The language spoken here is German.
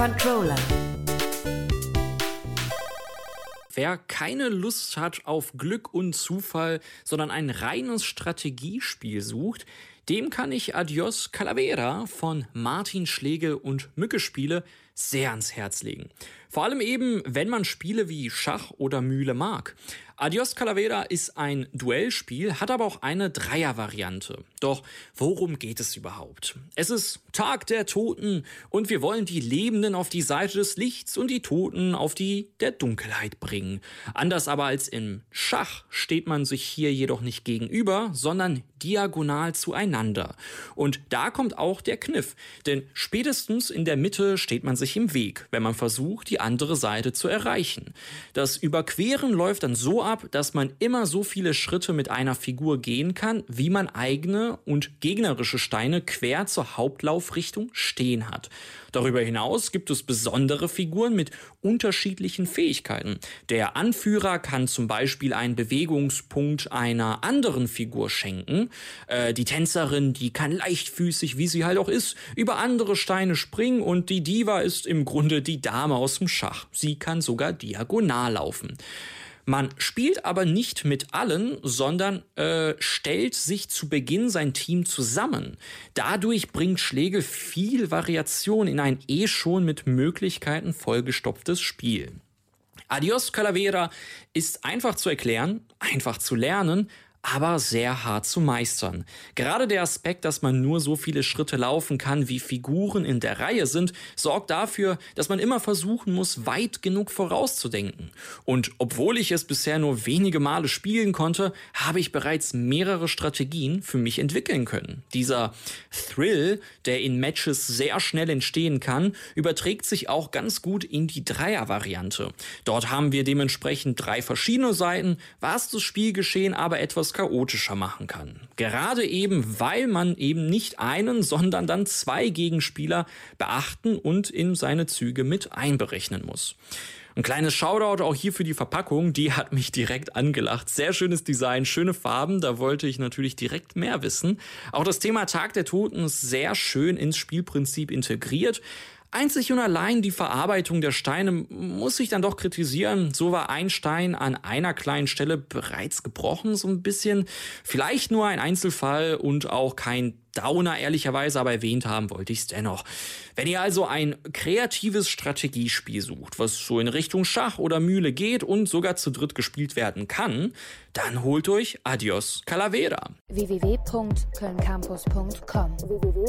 Controller. Wer keine Lust hat auf Glück und Zufall, sondern ein reines Strategiespiel sucht, dem kann ich Adios Calavera von Martin Schlegel und Mücke Spiele sehr ans Herz legen. Vor allem eben, wenn man Spiele wie Schach oder Mühle mag. Adios Calavera ist ein Duellspiel, hat aber auch eine Dreier-Variante. Doch worum geht es überhaupt? Es ist Tag der Toten und wir wollen die Lebenden auf die Seite des Lichts und die Toten auf die der Dunkelheit bringen. Anders aber als im Schach steht man sich hier jedoch nicht gegenüber, sondern diagonal zueinander. Und da kommt auch der Kniff, denn spätestens in der Mitte steht man sich im Weg, wenn man versucht, die andere Seite zu erreichen. Das Überqueren läuft dann so ab, dass man immer so viele Schritte mit einer Figur gehen kann, wie man eigene und gegnerische Steine quer zur Hauptlaufrichtung stehen hat. Darüber hinaus gibt es besondere Figuren mit unterschiedlichen Fähigkeiten. Der Anführer kann zum Beispiel einen Bewegungspunkt einer anderen Figur schenken. Äh, die Tänzerin, die kann leichtfüßig, wie sie halt auch ist, über andere Steine springen und die Diva ist im Grunde die Dame aus dem Schach. Sie kann sogar diagonal laufen. Man spielt aber nicht mit allen, sondern äh, stellt sich zu Beginn sein Team zusammen. Dadurch bringt Schlegel viel Variation in ein eh schon mit Möglichkeiten vollgestopftes Spiel. Adios Calavera ist einfach zu erklären, einfach zu lernen, aber sehr hart zu meistern. Gerade der Aspekt, dass man nur so viele Schritte laufen kann, wie Figuren in der Reihe sind, sorgt dafür, dass man immer versuchen muss, weit genug vorauszudenken. Und obwohl ich es bisher nur wenige Male spielen konnte, habe ich bereits mehrere Strategien für mich entwickeln können. Dieser Thrill, der in Matches sehr schnell entstehen kann, überträgt sich auch ganz gut in die Dreier-Variante. Dort haben wir dementsprechend drei verschiedene Seiten, was das Spielgeschehen aber etwas etwas chaotischer machen kann. Gerade eben, weil man eben nicht einen, sondern dann zwei Gegenspieler beachten und in seine Züge mit einberechnen muss. Ein kleines Shoutout auch hier für die Verpackung, die hat mich direkt angelacht. Sehr schönes Design, schöne Farben, da wollte ich natürlich direkt mehr wissen. Auch das Thema Tag der Toten ist sehr schön ins Spielprinzip integriert. Einzig und allein die Verarbeitung der Steine muss ich dann doch kritisieren. So war ein Stein an einer kleinen Stelle bereits gebrochen, so ein bisschen. Vielleicht nur ein Einzelfall und auch kein Downer ehrlicherweise, aber erwähnt haben wollte ich es dennoch. Wenn ihr also ein kreatives Strategiespiel sucht, was so in Richtung Schach oder Mühle geht und sogar zu dritt gespielt werden kann, dann holt euch Adios Calavera. www.kölncampus.com www